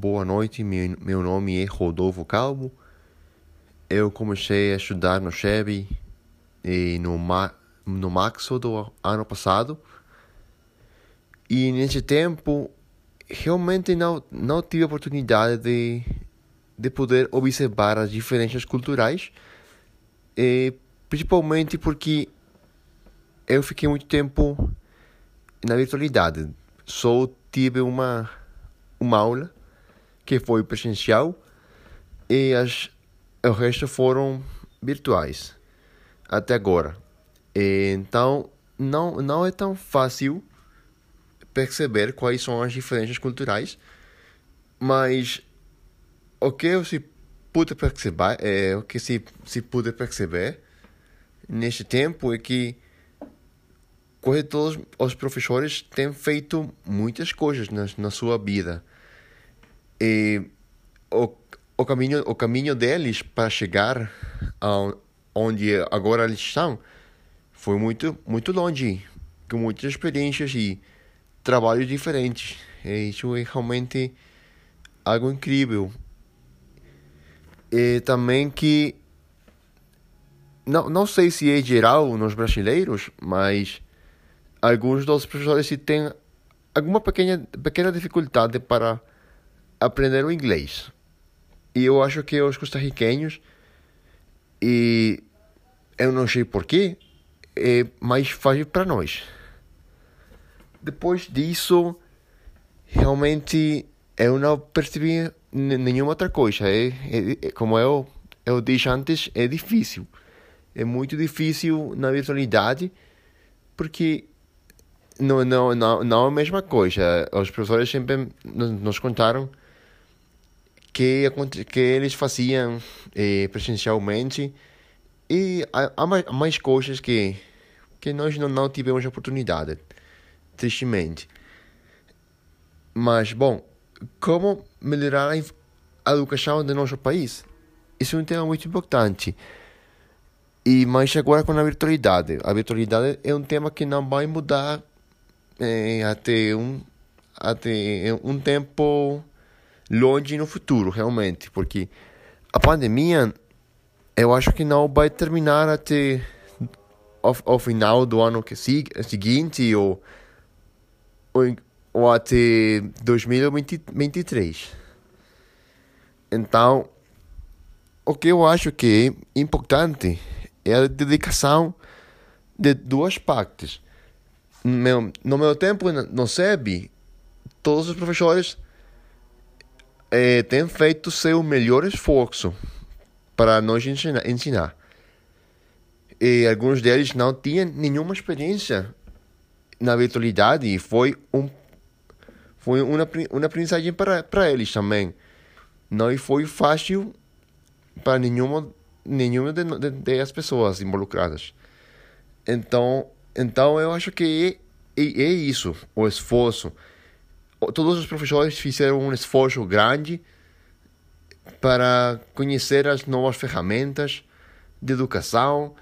boa noite. Meu, nome é Rodolfo Calvo. Eu comecei a estudar no Chevy e no, ma no março do ano passado. E nesse tempo, realmente não, não tive a oportunidade de, de poder observar as diferenças culturais, e, principalmente porque eu fiquei muito tempo na virtualidade. Só tive uma, uma aula que foi presencial e as, o resto foram virtuais até agora. E, então, não, não é tão fácil perceber quais são as diferenças culturais, mas o que eu se pude perceber, é, o que se, se pude perceber neste tempo é que quase todos os professores têm feito muitas coisas na, na sua vida. E o, o, caminho, o caminho deles para chegar a onde agora eles estão foi muito, muito longe, com muitas experiências e trabalhos diferentes. E isso é realmente algo incrível. E também que não, não sei se é geral nos brasileiros, mas alguns dos professores têm alguma pequena, pequena dificuldade para aprender o inglês. E eu acho que os costarriquenhos, e eu não sei porquê, é mais fácil para nós. Depois disso, realmente eu não percebi nenhuma outra coisa. É, é, é, como eu, eu disse antes, é difícil. É muito difícil na virtualidade, porque não, não, não, não é a mesma coisa. Os professores sempre nos contaram que, que eles faziam eh, presencialmente e há, há mais, coisas que, que nós não, não tivemos oportunidade tristemente. Mas, bom, como melhorar a educação do nosso país? Isso é um tema muito importante. E mais agora com a virtualidade. A virtualidade é um tema que não vai mudar é, até um até um tempo longe no futuro, realmente, porque a pandemia eu acho que não vai terminar até ao final do ano que siga, seguinte ou ou, ou até 2023. Então, o que eu acho que é importante é a dedicação de duas partes. No meu, no meu tempo no SEB, todos os professores eh, têm feito seu melhor esforço para nos ensinar. E alguns deles não tinham nenhuma experiência na virtualidade e foi um foi uma uma aprendizagem para para eles também. Não foi fácil para nenhuma nenhuma de, de, de, as pessoas involucradas. Então então eu acho que é, é, é isso o esforço todos os professores fizeram um esforço grande para conhecer as novas ferramentas de educação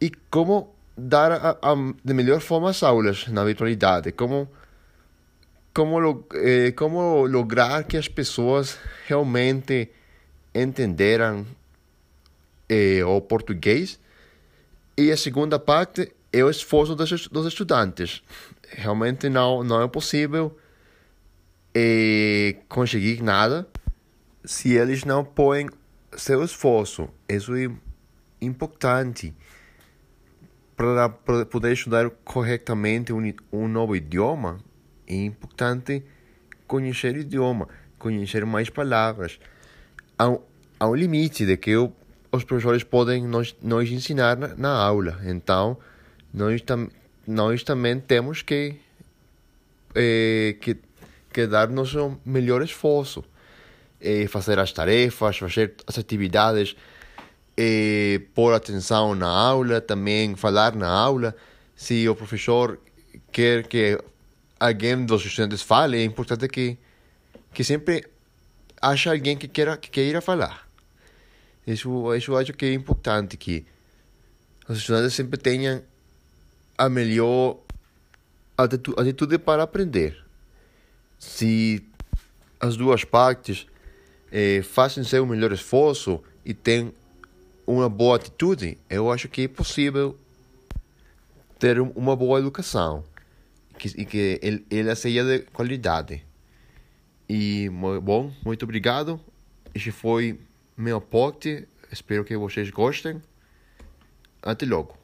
e como dar a, a, de melhor forma as aulas na virtualidade, como como eh, como lograr que as pessoas realmente entenderam eh, o português e a segunda parte é o esforço dos, dos estudantes. Realmente não não é possível eh, conseguir nada se eles não põem seu esforço. Isso é importante para poder estudar corretamente um, um novo idioma, é importante conhecer o idioma, conhecer mais palavras. Há, um, há um limite de que o, os professores podem nos, nos ensinar na, na aula. Então, nós, tam, nós também temos que, eh, que, que dar nosso melhor esforço. Eh, fazer as tarefas, fazer as atividades eh, pôr atenção na aula, também falar na aula. Se o professor quer que alguém dos estudantes fale, é importante que, que sempre haja alguém que queira, que queira falar. Isso, isso acho que é importante, que os estudantes sempre tenham a melhor atitude para aprender. Se as duas partes eh, fazem seu melhor esforço e têm uma boa atitude, eu acho que é possível ter uma boa educação que, e que ele, ela seja de qualidade. E, bom, muito obrigado. Este foi meu aporte. Espero que vocês gostem. Até logo.